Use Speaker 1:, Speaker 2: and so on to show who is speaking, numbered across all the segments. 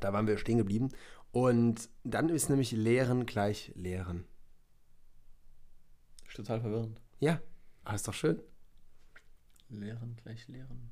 Speaker 1: Da waren wir stehen geblieben. Und dann ist nämlich Lehren gleich Lehren.
Speaker 2: Ist total verwirrend.
Speaker 1: Ja, aber ist doch schön.
Speaker 2: Lehren gleich Lehren.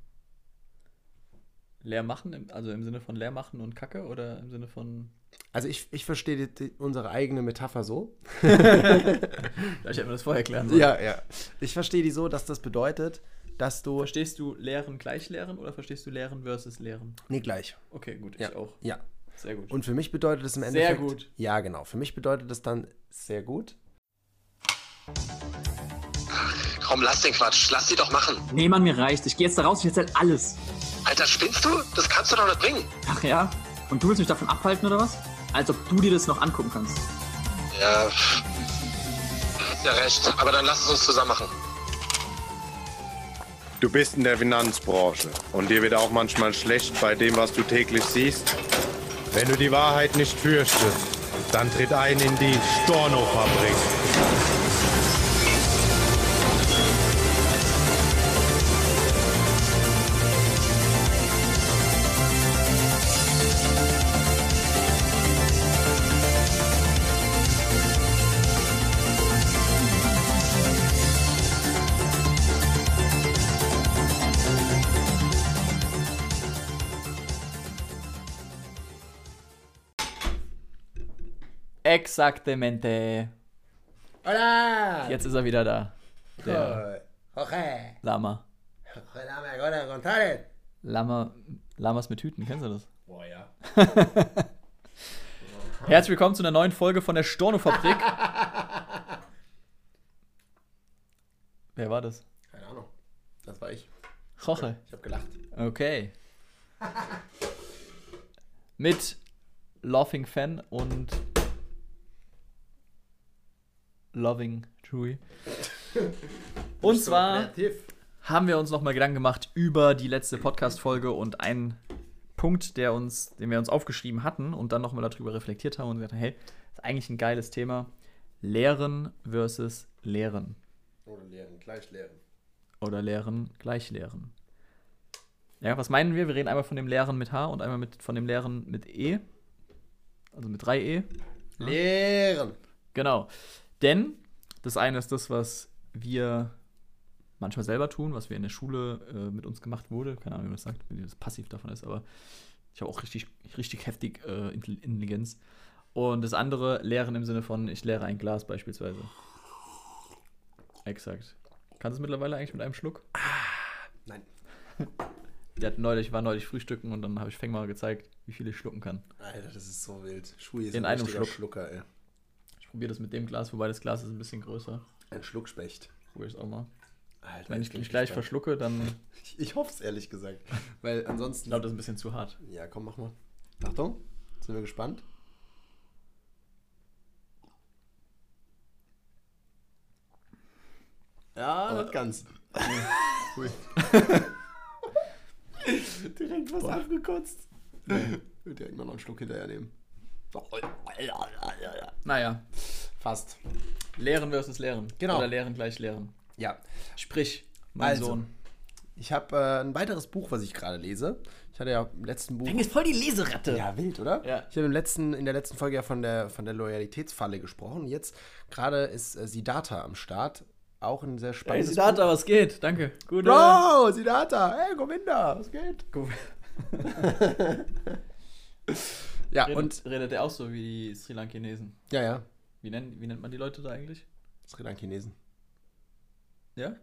Speaker 2: Leer machen, also im Sinne von leer machen und Kacke oder im Sinne von.
Speaker 1: Also ich, ich verstehe die, unsere eigene Metapher so.
Speaker 2: Ja, ich hätte mir das vorher erklären sollen.
Speaker 1: Ja, ja. Ich verstehe die so, dass das bedeutet, dass du.
Speaker 2: Verstehst du Lehren gleich Lehren oder verstehst du Lehren versus Lehren?
Speaker 1: Nee, gleich.
Speaker 2: Okay, gut,
Speaker 1: Ja.
Speaker 2: ich auch.
Speaker 1: Ja.
Speaker 2: Sehr gut.
Speaker 1: Und für mich bedeutet es im
Speaker 2: Sehr
Speaker 1: Endeffekt.
Speaker 2: gut.
Speaker 1: Ja, genau. Für mich bedeutet es dann sehr gut.
Speaker 3: Komm, lass den Quatsch. Lass sie doch machen.
Speaker 4: Nee, Mann, mir reicht. Ich gehe jetzt da raus, ich erzähl alles.
Speaker 3: Alter, spinnst du? Das kannst du doch nicht bringen.
Speaker 4: Ach ja? Und du willst mich davon abhalten oder was? Als ob du dir das noch angucken kannst.
Speaker 3: Ja. Hast ja recht. Aber dann lass es uns zusammen machen.
Speaker 5: Du bist in der Finanzbranche und dir wird auch manchmal schlecht bei dem, was du täglich siehst. Wenn du die Wahrheit nicht fürchtest, dann tritt ein in die Storno-Fabrik.
Speaker 2: Exaktamente.
Speaker 1: Hola!
Speaker 2: Jetzt ist er wieder da. Der
Speaker 1: Jorge!
Speaker 2: Lama.
Speaker 1: Jorge González!
Speaker 2: Lama. Lamas mit Hüten, kennst du das?
Speaker 1: Boah, ja.
Speaker 2: Herzlich willkommen zu einer neuen Folge von der Storno-Fabrik. Wer war das?
Speaker 1: Keine Ahnung. Das war ich.
Speaker 2: Jorge.
Speaker 1: Ich habe gelacht.
Speaker 2: Okay. Mit Laughing Fan und Loving Chewy. Und zwar haben wir uns nochmal Gedanken gemacht über die letzte Podcast-Folge und ein Punkt, der uns, den wir uns aufgeschrieben hatten und dann nochmal darüber reflektiert haben und gesagt haben, hey, ist eigentlich ein geiles Thema. Lehren versus Lehren.
Speaker 1: Oder lehren, gleich lehren.
Speaker 2: Oder Lehren gleich Lehren. Ja, was meinen wir? Wir reden einmal von dem Lehren mit H und einmal mit, von dem Lehren mit E. Also mit 3E.
Speaker 1: Lehren!
Speaker 2: Genau. Denn das eine ist das, was wir manchmal selber tun, was wir in der Schule äh, mit uns gemacht wurde. Keine Ahnung, wie man das sagt, wie das passiv davon ist, aber ich habe auch richtig, richtig heftig äh, Intelli- Intelligenz. Und das andere, Lehren im Sinne von, ich leere ein Glas beispielsweise. Exakt. Kannst du es mittlerweile eigentlich mit einem Schluck?
Speaker 1: Nein.
Speaker 2: Der hat neulich, war neulich frühstücken und dann habe ich Feng mal gezeigt, wie viel ich schlucken kann.
Speaker 1: Alter, das ist so wild. Schui ist
Speaker 2: In
Speaker 1: ein
Speaker 2: einem Schluck.
Speaker 1: Schlucker, ey.
Speaker 2: Ich probiere das mit dem Glas, wobei das Glas ist ein bisschen größer.
Speaker 1: Ein Schluckspecht.
Speaker 2: Probiere ich es auch mal.
Speaker 1: Alter,
Speaker 2: Wenn ich mich gleich verschlucke, dann
Speaker 1: Ich, ich hoffe es ehrlich gesagt. Weil ansonsten.
Speaker 2: ich glaube, das ist ein bisschen zu hart.
Speaker 1: Ja, komm, mach mal. Achtung, sind wir gespannt. Ja, nicht ganz. Direkt was abgekotzt. Direkt mal noch einen Schluck hinterher nehmen.
Speaker 2: Naja,
Speaker 1: Fast.
Speaker 2: Lehren versus Lehren.
Speaker 1: Genau.
Speaker 2: Oder Lehren gleich Lehren.
Speaker 1: Ja.
Speaker 2: Sprich, mein
Speaker 1: Also.
Speaker 2: Sohn.
Speaker 1: Ich habe äh, ein weiteres Buch, was ich gerade lese. Ich hatte ja im letzten Buch.
Speaker 2: ist voll die Leseratte.
Speaker 1: Ja, wild, oder?
Speaker 2: Ja.
Speaker 1: Ich habe im letzten, in der letzten Folge ja von der, von der Loyalitätsfalle gesprochen. Jetzt gerade ist äh, Siddhartha am Start. Auch ein sehr
Speaker 2: Hey,
Speaker 1: spannendes
Speaker 2: Siddhartha, was geht? Danke. Gute.
Speaker 1: Bro, Siddhartha, hey, Govinda, was geht? ja,
Speaker 2: Redet,
Speaker 1: und,
Speaker 2: redet er auch so wie die Sri Lankanesen?
Speaker 1: ja, ja,
Speaker 2: Wie, nennt- wie nennt man die Leute da eigentlich?
Speaker 1: Sri Lankinesen.
Speaker 2: Ja?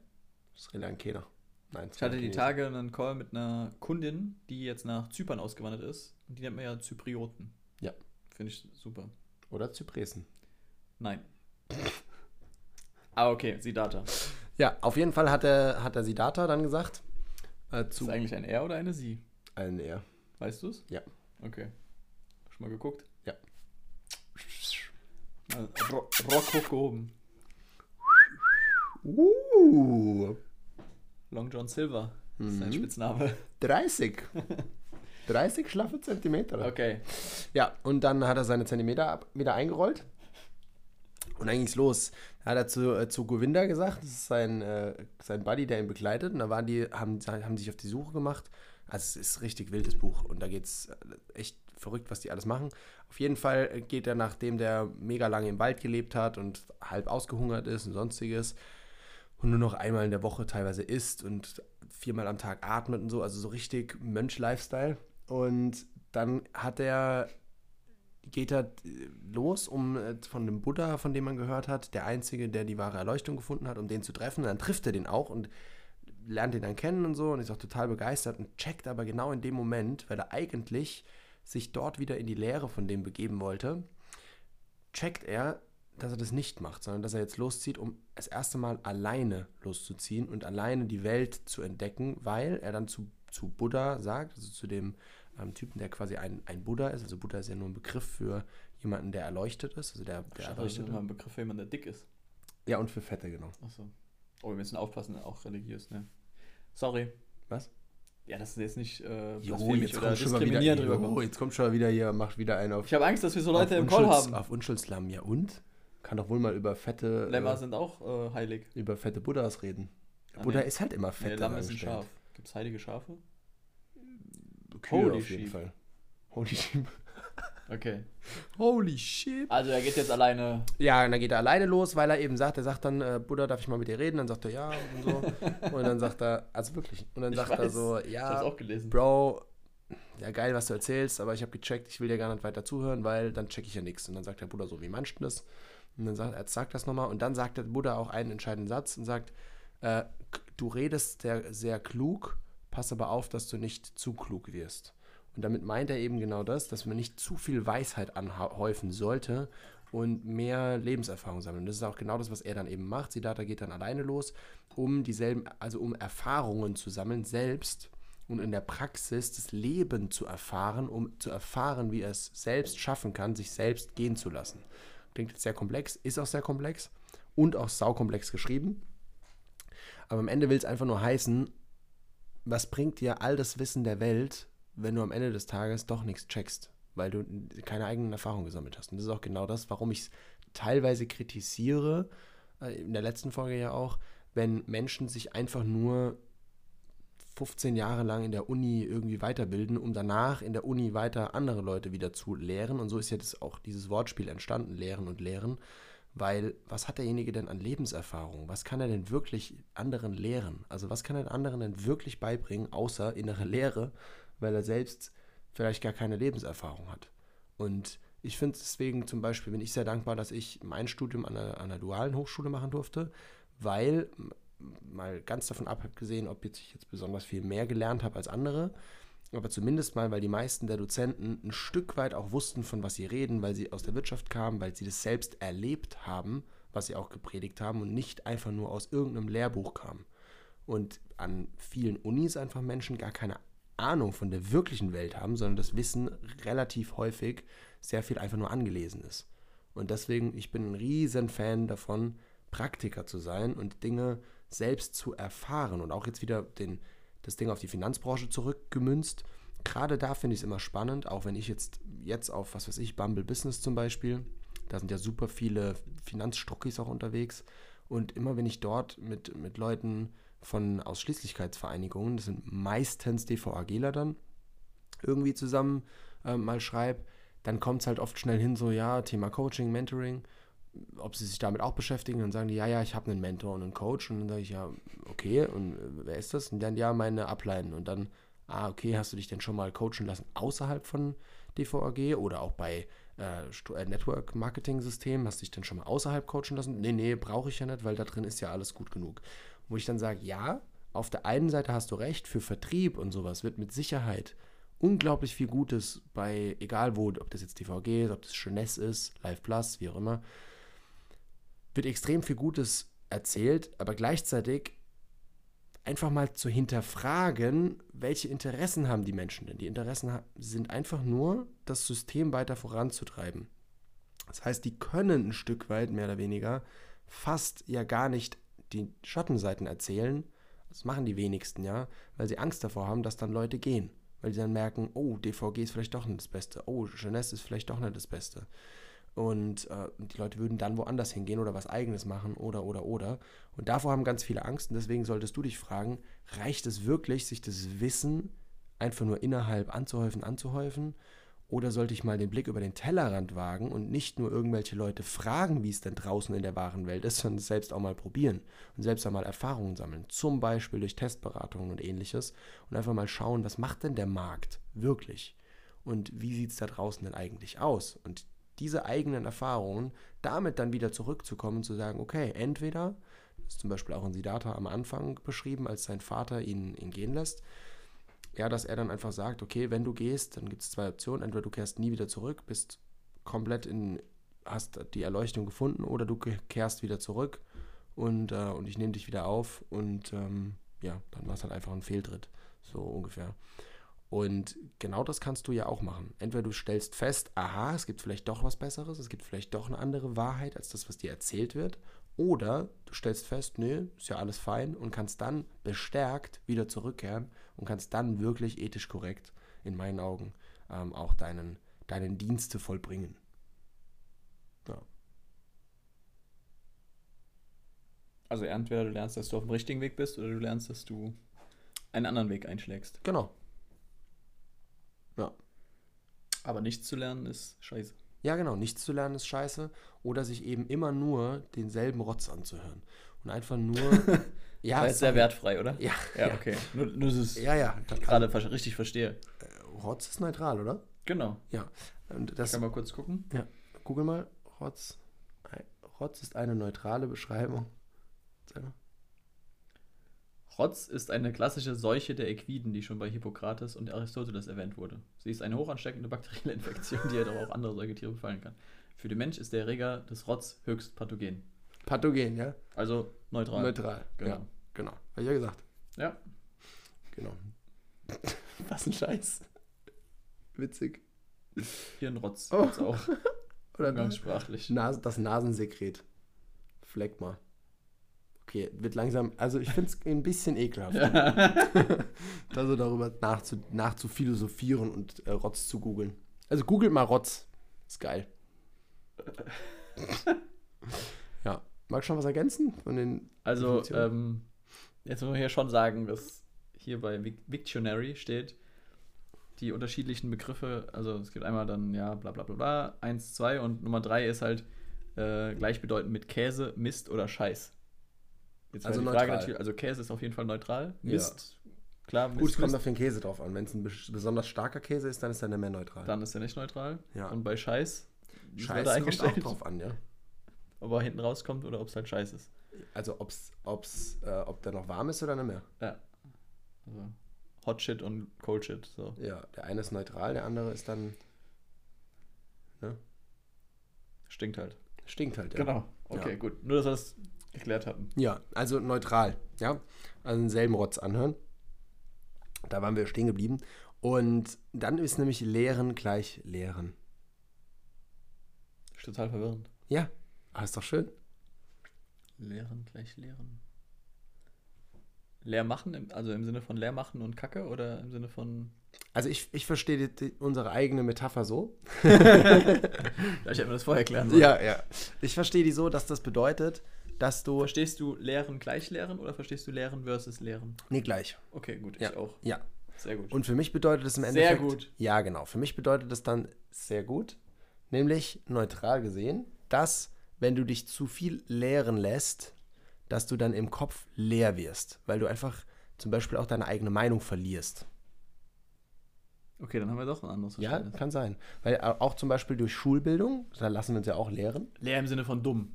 Speaker 1: Sri Lankener. Nein,
Speaker 2: Ich hatte die Tage einen Call mit einer Kundin, die jetzt nach Zypern ausgewandert ist. Und die nennt man ja Zyprioten.
Speaker 1: Ja.
Speaker 2: Finde ich super.
Speaker 1: Oder Zypresen.
Speaker 2: Nein. ah, okay, Siddhartha.
Speaker 1: Ja, auf jeden Fall hat er, hat er Siddhartha dann gesagt. Äh,
Speaker 2: Ist
Speaker 1: zu
Speaker 2: das eigentlich ein Er oder eine Sie?
Speaker 1: allen er.
Speaker 2: Weißt du es?
Speaker 1: Ja.
Speaker 2: Okay. Schon mal geguckt?
Speaker 1: Ja.
Speaker 2: Rock hochgehoben.
Speaker 1: Uh,
Speaker 2: Long John Silver. Das ist sein
Speaker 1: Mhm.
Speaker 2: Spitzname.
Speaker 1: 30. 30 schlaffe Zentimeter.
Speaker 2: Okay.
Speaker 1: Ja, und dann hat er seine Zentimeter ab, wieder eingerollt. Und dann ging's los. Da hat er zu, äh, zu Govinda gesagt, das ist sein, äh, sein Buddy, der ihn begleitet. Und da waren die, haben, haben sich auf die Suche gemacht. Also es ist ein richtig wildes Buch. Und da geht's äh, echt verrückt, was die alles machen. Auf jeden Fall geht er, nachdem der mega lange im Wald gelebt hat und halb ausgehungert ist und sonstiges und nur noch einmal in der Woche teilweise isst und viermal am Tag atmet und so, also so richtig Mönch-Lifestyle. Und dann hat er, geht er los, um äh, von dem Buddha, von dem man gehört hat, der Einzige, der die wahre Erleuchtung gefunden hat, um den zu treffen. Und dann trifft er den auch und lernt ihn dann kennen und so und ist auch total begeistert und checkt aber genau in dem Moment, weil er eigentlich sich dort wieder in die Lehre von dem begeben wollte, checkt er, dass er das nicht macht, sondern dass er jetzt loszieht, um das erste Mal alleine loszuziehen und alleine die Welt zu entdecken, weil er dann zu, zu Buddha sagt, also zu dem ähm, Typen, der quasi ein, ein Buddha ist. Also Buddha ist ja nur ein Begriff für jemanden, der erleuchtet ist, also der, der
Speaker 2: ist
Speaker 1: erleuchtet
Speaker 2: immer ein Begriff für jemanden, der dick ist.
Speaker 1: Ja, und für Fette, genau.
Speaker 2: Achso. Oh, wir müssen aufpassen, auch religiös, ne? Sorry.
Speaker 1: Was?
Speaker 2: Ja, das ist jetzt nicht äh,
Speaker 1: Jo, jetzt
Speaker 2: oder
Speaker 1: kommt schon mal wieder, jo, jetzt kommt schon mal wieder hier, macht wieder einen auf,
Speaker 2: Ich habe Angst, dass wir so Leute im Call haben.
Speaker 1: auf Unschuldslamm. Ja und? Kann doch wohl mal über fette,
Speaker 2: Lämmer
Speaker 1: äh,
Speaker 2: sind auch äh, heilig.
Speaker 1: über fette Buddhas reden.
Speaker 2: Ah,
Speaker 1: Buddha
Speaker 2: nee.
Speaker 1: ist halt immer
Speaker 2: Nee,
Speaker 1: fett
Speaker 2: Lamm ist ein. Schaf. Gibt es heilige Schafe?
Speaker 1: Kühe
Speaker 2: Holy
Speaker 1: auf jeden
Speaker 2: sheep.
Speaker 1: Fall. Holy sheep.
Speaker 2: Okay.
Speaker 1: Holy shit.
Speaker 2: Also er geht jetzt alleine.
Speaker 1: Ja, und dann geht er alleine los, weil er eben sagt, er sagt dann, äh, Buddha, darf ich mal mit dir reden? Dann sagt er, ja, und so. und dann sagt er, also wirklich. Und dann
Speaker 2: Ich
Speaker 1: sagt er
Speaker 2: weiß.
Speaker 1: so,
Speaker 2: Ich
Speaker 1: ja. Bro, ja geil, was du erzählst, aber ich habe gecheckt, ich will dir gar nicht weiter zuhören, weil dann check ich ja nichts. Und dann sagt der Buddha so, wie du das? Und dann sagt er, sagt das nochmal. Und dann sagt der Buddha auch einen entscheidenden Satz und sagt, äh, du redest sehr, sehr klug, pass aber auf, dass du nicht zu klug wirst. Und damit meint er eben genau das, dass man nicht zu viel Weisheit anhäufen sollte und mehr Lebenserfahrung sammeln. Und das ist auch genau das, was er dann eben macht. Siddhartha geht dann alleine los, um dieselben, also um Erfahrungen zu sammeln, selbst und in der Praxis das Leben zu erfahren, um zu erfahren, wie er es selbst schaffen kann, sich selbst gehen zu lassen. Klingt jetzt sehr komplex, ist auch sehr komplex und auch saukomplex geschrieben. Aber am Ende will es einfach nur heißen, was bringt dir all das Wissen der Welt, wenn du am Ende des Tages doch nichts checkst, weil du keine eigenen Erfahrungen gesammelt hast. Und das ist auch genau das, warum ich es teilweise kritisiere, äh, in der letzten Folge ja auch, wenn Menschen sich einfach nur 15 Jahre lang in der Uni irgendwie weiterbilden, um danach in der Uni weiter andere Leute wieder zu lehren. Und so ist jetzt auch dieses Wortspiel entstanden, lehren und lehren. Weil was hat derjenige denn an Lebenserfahrung? Was kann er denn wirklich anderen lehren? Also was kann er anderen denn wirklich beibringen, außer innere Lehre, weil er selbst vielleicht gar keine Lebenserfahrung hat? Und ich finde deswegen zum Beispiel, bin ich sehr dankbar, dass ich mein Studium an einer, an einer dualen Hochschule machen durfte, weil mal ganz davon abgesehen, ob jetzt ich jetzt besonders viel mehr gelernt habe als andere, aber zumindest mal, weil die meisten der Dozenten ein Stück weit auch wussten, von was sie reden, weil sie aus der Wirtschaft kamen, weil sie das selbst erlebt haben, was sie auch gepredigt haben und nicht einfach nur aus irgendeinem Lehrbuch kamen. Und an vielen Unis einfach Menschen gar keine Ahnung von der wirklichen Welt haben, sondern das Wissen relativ häufig sehr viel einfach nur angelesen ist. Und deswegen, ich bin ein riesen Fan davon, Praktiker zu sein und Dinge selbst zu erfahren und auch jetzt wieder den, das Ding auf die Finanzbranche zurückgemünzt. Gerade da finde ich es immer spannend, auch wenn ich jetzt, jetzt auf, was weiß ich, Bumble Business zum Beispiel, da sind ja super viele Finanzstruckis auch unterwegs. Und immer wenn ich dort mit, mit Leuten von Ausschließlichkeitsvereinigungen, das sind meistens DVAGler dann, irgendwie zusammen äh, mal schreibe, dann kommt es halt oft schnell hin, so ja, Thema Coaching, Mentoring, ob sie sich damit auch beschäftigen, dann sagen die, ja, ja, ich habe einen Mentor und einen Coach und dann sage ich, ja, okay, und äh, wer ist das? Und dann, ja, meine Ableiten und dann, ah, okay, hast du dich denn schon mal coachen lassen außerhalb von DVAG oder auch bei äh, äh, Network Marketing System, hast du dich denn schon mal außerhalb coachen lassen? Nee, nee, brauche ich ja nicht, weil da drin ist ja alles gut genug. Wo ich dann sage, ja, auf der einen Seite hast du recht, für Vertrieb und sowas wird mit Sicherheit unglaublich viel Gutes bei, egal wo, ob das jetzt DVG ist, ob das Jeunesse ist, Live Plus, wie auch immer, wird extrem viel Gutes erzählt, aber gleichzeitig einfach mal zu hinterfragen, welche Interessen haben die Menschen denn? Die Interessen sind einfach nur, das System weiter voranzutreiben. Das heißt, die können ein Stück weit, mehr oder weniger, fast ja gar nicht die Schattenseiten erzählen. Das machen die wenigsten ja, weil sie Angst davor haben, dass dann Leute gehen. Weil sie dann merken, oh, DVG ist vielleicht doch nicht das Beste. Oh, Jeunesse ist vielleicht doch nicht das Beste. Und äh, die Leute würden dann woanders hingehen oder was eigenes machen oder, oder, oder. Und davor haben ganz viele Angst. Und deswegen solltest du dich fragen, reicht es wirklich, sich das Wissen einfach nur innerhalb anzuhäufen, anzuhäufen? Oder sollte ich mal den Blick über den Tellerrand wagen und nicht nur irgendwelche Leute fragen, wie es denn draußen in der wahren Welt ist, sondern selbst auch mal probieren und selbst einmal Erfahrungen sammeln, zum Beispiel durch Testberatungen und ähnliches und einfach mal schauen, was macht denn der Markt wirklich und wie sieht es da draußen denn eigentlich aus? Und diese eigenen Erfahrungen damit dann wieder zurückzukommen und zu sagen, okay, entweder, das ist zum Beispiel auch in Siddhartha am Anfang beschrieben, als sein Vater ihn, ihn gehen lässt, ja, dass er dann einfach sagt, okay, wenn du gehst, dann gibt es zwei Optionen. Entweder du kehrst nie wieder zurück, bist komplett in, hast die Erleuchtung gefunden, oder du kehrst wieder zurück und, äh, und ich nehme dich wieder auf und ähm, ja, dann war es halt einfach ein Fehltritt, so ungefähr. Und genau das kannst du ja auch machen. Entweder du stellst fest, aha, es gibt vielleicht doch was Besseres, es gibt vielleicht doch eine andere Wahrheit als das, was dir erzählt wird. Oder du stellst fest, nee, ist ja alles fein und kannst dann bestärkt wieder zurückkehren und kannst dann wirklich ethisch korrekt, in meinen Augen, ähm, auch deinen, deinen Dienste vollbringen. Ja.
Speaker 2: Also entweder du lernst, dass du auf dem richtigen Weg bist oder du lernst, dass du einen anderen Weg einschlägst.
Speaker 1: Genau. Ja.
Speaker 2: Aber nichts zu lernen ist scheiße.
Speaker 1: Ja, genau. Nichts zu lernen ist scheiße. Oder sich eben immer nur denselben Rotz anzuhören. Und einfach nur.
Speaker 2: ja, das ist sehr wertfrei, oder?
Speaker 1: Ja,
Speaker 2: Ja, okay. Nur, nur dass ich es
Speaker 1: Ja, ja.
Speaker 2: gerade ver- richtig verstehe.
Speaker 1: Rotz ist neutral, oder?
Speaker 2: Genau.
Speaker 1: Ja. Und
Speaker 2: Ich
Speaker 1: das,
Speaker 2: kann mal kurz gucken.
Speaker 1: ja. Google mal. Rotz. Rotz ist eine neutrale Beschreibung. Sag mal.
Speaker 2: Rotz ist eine klassische Seuche der Equiden, die schon bei Hippokrates und Aristoteles erwähnt wurde. Sie ist eine hochansteckende bakterielle Infektion, die jedoch auch andere Säugetiere befallen kann. Für den Mensch ist der Erreger des Rotz höchst pathogen.
Speaker 1: Pathogen, ja?
Speaker 2: Also neutral.
Speaker 1: Neutral.
Speaker 2: Genau.
Speaker 1: Ja, genau. Habe ich ja gesagt.
Speaker 2: Ja.
Speaker 1: Genau. Was ein Scheiß. Witzig.
Speaker 2: Hirnrotz
Speaker 1: Oh.
Speaker 2: auch
Speaker 1: Oder
Speaker 2: umgangssprachlich.
Speaker 1: Nas das Nasensekret. Phlegma. Okay, wird langsam, also ich finde es ein bisschen ekelhaft. da so darüber nachzu, nachzuphilosophieren und äh, Rotz zu googeln. Also googelt mal Rotz. Ist geil. ja. Magst du schon was ergänzen von den
Speaker 2: Also, ähm, jetzt muss man hier schon sagen, dass hier bei Vic- Victionary steht, die unterschiedlichen Begriffe, also es gibt einmal dann, ja, bla bla bla bla, eins, zwei und Nummer drei ist halt äh, gleichbedeutend mit Käse, Mist oder Scheiß. Jetzt
Speaker 1: Also
Speaker 2: die Frage
Speaker 1: neutral.
Speaker 2: natürlich, also Käse ist auf jeden Fall neutral.
Speaker 1: Ja.
Speaker 2: Mist, klar, Mist,
Speaker 1: Gut, es kommt auf den Käse drauf an. Wenn es ein bes- besonders starker Käse ist, dann ist er nicht mehr neutral.
Speaker 2: dann ist er nicht neutral.
Speaker 1: Ja.
Speaker 2: Und bei Scheiß, das wird
Speaker 1: kommt auch drauf an, ja.
Speaker 2: ob er hinten rauskommt oder ob es halt Scheiß ist.
Speaker 1: Also ob's, ob's, äh, ob der noch warm ist oder nicht mehr.
Speaker 2: Ja. Also Hot Shit und Cold Shit, so.
Speaker 1: Ja, der eine ist neutral, der andere ist dann. Ne?
Speaker 2: Stinkt halt.
Speaker 1: Stinkt halt, ja.
Speaker 2: Genau. Okay,
Speaker 1: Ja.
Speaker 2: gut. Nur, dass wir es geklärt hatten.
Speaker 1: Ja, also neutral, ja. Also denselben Rotz anhören. Da waren wir stehen geblieben. Und dann ist nämlich Lehren gleich Lehren.
Speaker 2: Ist total verwirrend.
Speaker 1: Ja, aber ist doch schön.
Speaker 2: Lehren gleich Lehren. Leer machen, also im Sinne von leer machen und Kacke oder im Sinne von.
Speaker 1: Also ich, ich verstehe die, unsere eigene Metapher so.
Speaker 2: Ich hätte mir das vorher erklären sollen.
Speaker 1: Ja, ja. Ich verstehe die so, dass das bedeutet, dass du.
Speaker 2: Verstehst du Lehren gleich Lehren oder verstehst du Lehren versus Lehren?
Speaker 1: Nee, gleich.
Speaker 2: Okay, gut,
Speaker 1: Ja.
Speaker 2: ich auch.
Speaker 1: Ja.
Speaker 2: Sehr gut.
Speaker 1: Und für mich bedeutet es im
Speaker 2: Sehr
Speaker 1: Endeffekt.
Speaker 2: gut.
Speaker 1: Ja, genau. Für mich bedeutet es dann sehr gut, nämlich neutral gesehen, dass, wenn du dich zu viel lehren lässt, dass du dann im Kopf leer wirst, weil du einfach zum Beispiel auch deine eigene Meinung verlierst.
Speaker 2: okay, dann haben wir doch ein anderes
Speaker 1: Ja,
Speaker 2: Verständnis.
Speaker 1: kann sein. Weil auch zum Beispiel durch Schulbildung, da lassen wir uns ja auch lehren.
Speaker 2: Leer im Sinne von dumm.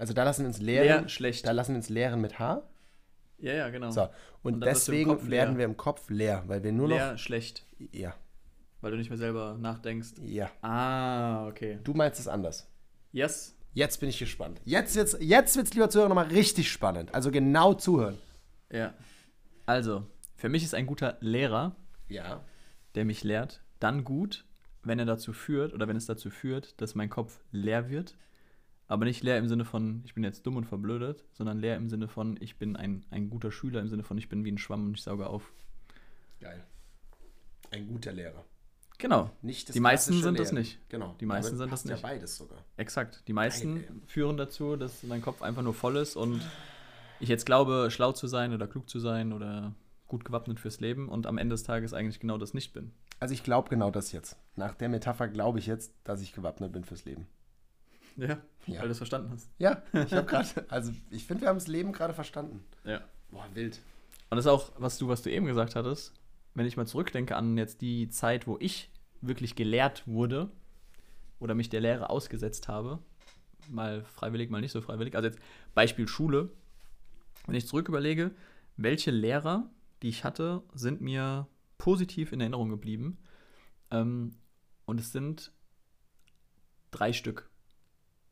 Speaker 1: Also da lassen wir uns lehren.
Speaker 2: Leer, schlecht.
Speaker 1: Da lassen wir uns lehren mit H.
Speaker 2: Ja, ja, genau.
Speaker 1: So. Und,
Speaker 2: Und
Speaker 1: deswegen
Speaker 2: leer.
Speaker 1: werden wir im Kopf leer, weil wir nur
Speaker 2: Leer, schlecht.
Speaker 1: noch. Ja,
Speaker 2: Weil du nicht mehr selber nachdenkst.
Speaker 1: ja.
Speaker 2: Ah, okay.
Speaker 1: Du meinst es anders.
Speaker 2: Yes.
Speaker 1: Jetzt bin ich gespannt. Jetzt wird's, jetzt wird's, lieber Zuhörer, nochmal richtig spannend. Also genau zuhören.
Speaker 2: Ja. Also, für mich ist ein guter Lehrer,
Speaker 1: Ja.
Speaker 2: der mich lehrt, dann gut, wenn er dazu führt oder wenn es dazu führt, dass mein Kopf leer wird. Aber nicht leer im Sinne von, ich bin jetzt dumm und verblödet, sondern leer im Sinne von, ich bin ein, ein guter Schüler, im Sinne von, ich bin wie ein Schwamm und ich sauge auf.
Speaker 1: Geil. Ein guter Lehrer.
Speaker 2: Genau.
Speaker 1: Nicht das
Speaker 2: Die meisten sind das
Speaker 1: Lehren.
Speaker 2: nicht.
Speaker 1: Genau.
Speaker 2: Die meisten sind das nicht.
Speaker 1: Ja, beides sogar.
Speaker 2: Exakt. Die meisten
Speaker 1: Geil,
Speaker 2: führen dazu, dass mein Kopf einfach nur voll ist und ich jetzt glaube, schlau zu sein oder klug zu sein oder gut gewappnet fürs Leben und am Ende des Tages eigentlich genau das nicht bin.
Speaker 1: Also ich glaube genau das jetzt. Nach der Metapher glaube ich jetzt, dass ich gewappnet bin fürs Leben.
Speaker 2: Ja,
Speaker 1: Ja.
Speaker 2: weil du es verstanden hast.
Speaker 1: Ja, ich habe gerade, also ich finde, wir haben das Leben gerade verstanden.
Speaker 2: Ja.
Speaker 1: Boah, wild.
Speaker 2: Und das ist auch, was du, was du eben gesagt hattest, wenn ich mal zurückdenke an jetzt die Zeit, wo ich wirklich gelehrt wurde oder mich der Lehre ausgesetzt habe, mal freiwillig, mal nicht so freiwillig. Also jetzt Beispiel Schule. Wenn ich zurück überlege, welche Lehrer, die ich hatte, sind mir positiv in Erinnerung geblieben. Ähm, und es sind drei Stück.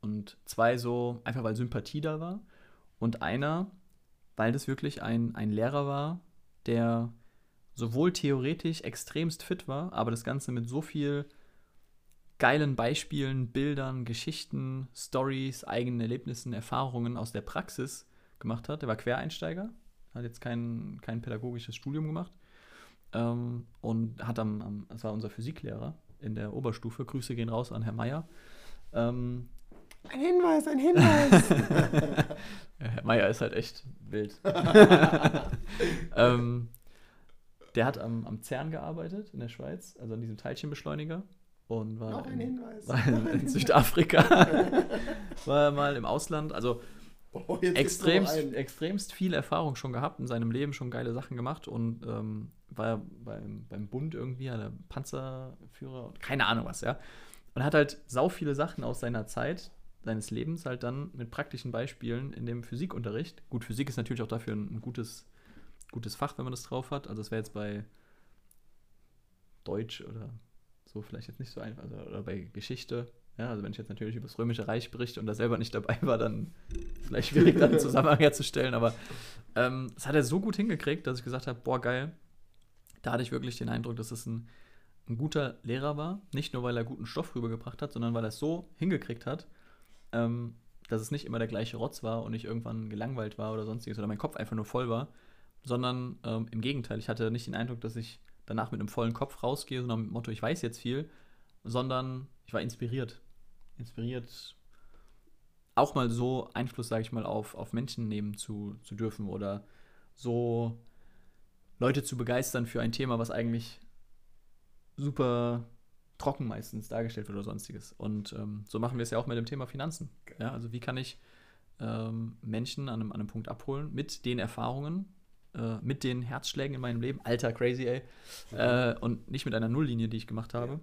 Speaker 2: Und zwei so, einfach weil Sympathie da war. Und einer, weil das wirklich ein, ein Lehrer war, der sowohl theoretisch extremst fit war, aber das Ganze mit so viel geilen Beispielen, Bildern, Geschichten, Stories, eigenen Erlebnissen, Erfahrungen aus der Praxis gemacht hat. Der war Quereinsteiger, hat jetzt kein, kein pädagogisches Studium gemacht ähm, und hat am, am, das war unser Physiklehrer in der Oberstufe, Grüße gehen raus an Herr Meier. Ähm,
Speaker 1: Ein Hinweis, ein Hinweis.
Speaker 2: Herr Meier ist halt echt wild. ähm, der hat am, am CERN gearbeitet in der Schweiz, also an diesem Teilchenbeschleuniger. Und war,
Speaker 1: Noch ein
Speaker 2: in,
Speaker 1: Hinweis.
Speaker 2: war in, in Südafrika. war er mal im Ausland. Also
Speaker 1: Oh,
Speaker 2: extremst, extremst viel Erfahrung schon gehabt, in seinem Leben schon geile Sachen gemacht und ähm, war beim, beim Bund irgendwie, hat er Panzerführer und keine Ahnung was, ja. Und hat halt sau viele Sachen aus seiner Zeit, seines Lebens halt dann mit praktischen Beispielen in dem Physikunterricht. Gut, Physik ist natürlich auch dafür ein, gutes, gutes Fach, wenn man das drauf hat. Also es wäre jetzt bei Deutsch oder so vielleicht jetzt nicht so einfach, also, oder bei Geschichte. Ja, also wenn ich jetzt natürlich über das Römische Reich berichte und da selber nicht dabei war, dann vielleicht schwierig, dann einen Zusammenhang herzustellen. Aber ähm, das hat er so gut hingekriegt, dass ich gesagt habe, boah, geil. Da hatte ich wirklich den Eindruck, dass es ein, ein guter Lehrer war. Nicht nur, weil er guten Stoff rübergebracht hat, sondern weil er es so hingekriegt hat, ähm, dass es nicht immer der gleiche Rotz war und ich irgendwann gelangweilt war oder sonstiges oder mein Kopf einfach nur voll war, sondern ähm, im Gegenteil. Ich hatte nicht den Eindruck, dass ich danach mit einem vollen Kopf rausgehe, sondern mit dem Motto, ich weiß jetzt viel, sondern ich war inspiriert. Inspiriert, auch mal so Einfluss, sage ich mal, auf, auf Menschen nehmen zu, zu dürfen oder so Leute zu begeistern für ein Thema, was eigentlich super trocken meistens dargestellt wird oder sonstiges. Und ähm, so machen wir es ja auch mit dem Thema Finanzen. Ja, also wie kann ich ähm, Menschen an einem, an einem Punkt abholen mit den Erfahrungen, äh, mit den Herzschlägen in meinem Leben, alter crazy, ey, äh, und nicht mit einer Nulllinie, die ich gemacht habe,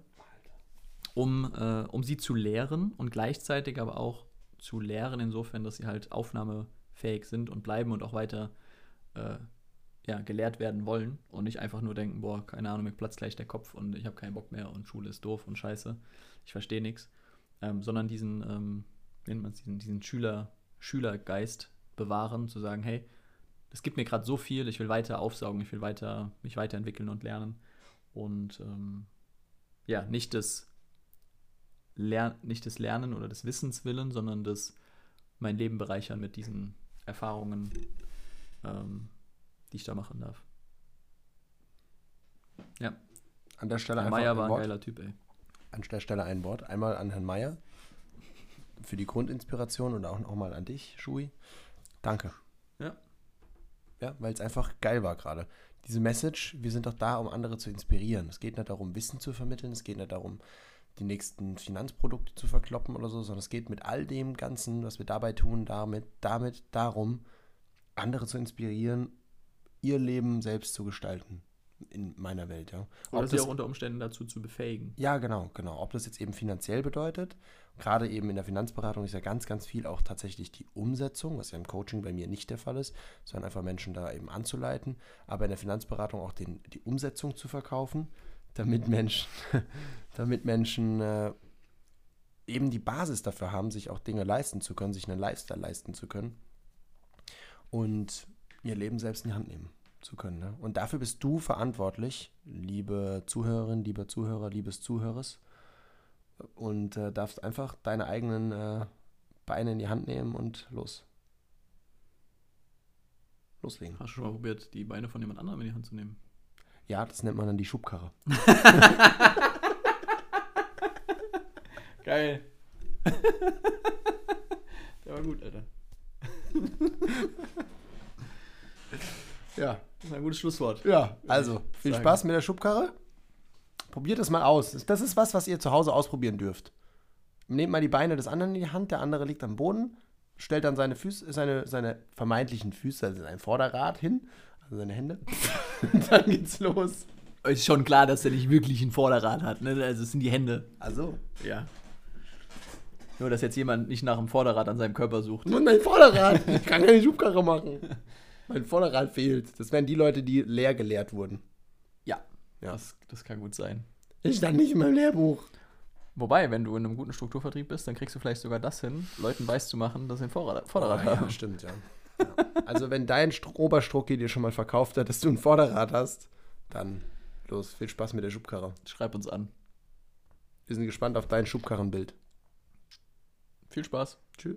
Speaker 2: um, äh, um sie zu lehren und gleichzeitig aber auch zu lehren insofern, dass sie halt aufnahmefähig sind und bleiben und auch weiter äh, ja, gelehrt werden wollen und nicht einfach nur denken, boah, keine Ahnung, mir platzt gleich der Kopf und ich habe keinen Bock mehr und Schule ist doof und scheiße, ich verstehe nichts, ähm, sondern diesen, ähm, nennt man es, diesen, diesen Schüler, Schülergeist bewahren, zu sagen, hey, das gibt mir gerade so viel, ich will weiter aufsaugen, ich will weiter, mich weiterentwickeln und lernen. Und ähm, ja, nicht das, Lern nicht das Lernen oder des Wissens willen, sondern das mein Leben bereichern mit diesen Erfahrungen, ähm, die ich da machen darf. Ja,
Speaker 1: An der Stelle
Speaker 2: Herr
Speaker 1: einfach
Speaker 2: Meier
Speaker 1: ein
Speaker 2: war ein
Speaker 1: Wort.
Speaker 2: geiler Typ, ey.
Speaker 1: An der Stelle ein Wort. Einmal an Herrn Meier für die Grundinspiration und auch nochmal an dich, Schui. Danke.
Speaker 2: Ja.
Speaker 1: Ja, weil es einfach geil war gerade. Diese Message, wir sind doch da, um andere zu inspirieren. Es geht nicht darum, Wissen zu vermitteln, es geht nicht darum, die nächsten Finanzprodukte zu verkloppen oder so, sondern es geht mit all dem Ganzen, was wir dabei tun, damit, damit darum, andere zu inspirieren, ihr Leben selbst zu gestalten. In meiner Welt, ja.
Speaker 2: Oder
Speaker 1: Ob
Speaker 2: sie
Speaker 1: das-
Speaker 2: auch unter Umständen dazu zu befähigen.
Speaker 1: ja, genau, genau. Ob das jetzt eben finanziell bedeutet, gerade eben in der Finanzberatung ist ja ganz, ganz viel auch tatsächlich die Umsetzung, was ja im Coaching bei mir nicht der Fall ist, sondern einfach Menschen da eben anzuleiten, aber in der Finanzberatung auch den, die Umsetzung zu verkaufen, damit Menschen, damit Menschen äh, eben die Basis dafür haben, sich auch Dinge leisten zu können, sich einen Lifestyle leisten zu können und ihr Leben selbst in die Hand nehmen zu können. Ne? Und dafür bist du verantwortlich, liebe Zuhörerin, lieber Zuhörer, liebes Zuhörers. Und äh, darfst einfach deine eigenen äh, Beine in die Hand nehmen und los. Loslegen.
Speaker 2: Hast du schon mal probiert, die Beine von jemand anderem in die Hand zu nehmen?
Speaker 1: Ja, das nennt man dann die Schubkarre.
Speaker 2: Geil. Der war gut, Alter.
Speaker 1: Ja.
Speaker 2: Das ist ein gutes Schlusswort.
Speaker 1: Ja, also viel
Speaker 2: sagen.
Speaker 1: Spaß mit der Schubkarre. Probiert es mal aus. Das ist was, was ihr zu Hause ausprobieren dürft. Nehmt mal die Beine des anderen in die Hand, der andere liegt am Boden, stellt dann seine Füße, seine, seine vermeintlichen Füße, also sein Vorderrad hin, also seine Hände. Und dann geht's los.
Speaker 2: Ist schon klar, dass er nicht wirklich ein Vorderrad hat, ne? Also es sind die Hände.
Speaker 1: Also.
Speaker 2: Ja. Nur, dass jetzt jemand nicht nach dem Vorderrad an seinem Körper sucht.
Speaker 1: Nur mein Vorderrad. Ich kann keine Schubkarre machen. Mein Vorderrad fehlt. Das wären die Leute, die leer gelehrt wurden.
Speaker 2: Ja.
Speaker 1: Ja.
Speaker 2: Das, das kann gut sein.
Speaker 1: Ich stand nicht in meinem Lehrbuch.
Speaker 2: Wobei, wenn du in einem guten Strukturvertrieb bist, dann kriegst du vielleicht sogar das hin, Leuten weiß zu machen, dass sie ein Vorderrad, Vorderrad
Speaker 1: Ah,
Speaker 2: haben.
Speaker 1: ja, stimmt, ja. ja. Also, wenn dein Oberstrucki dir schon mal verkauft hat, dass du ein Vorderrad hast, dann los, viel Spaß mit der Schubkarre.
Speaker 2: Schreib uns an.
Speaker 1: Wir sind gespannt auf dein Schubkarrenbild.
Speaker 2: Viel Spaß.
Speaker 1: Tschüss.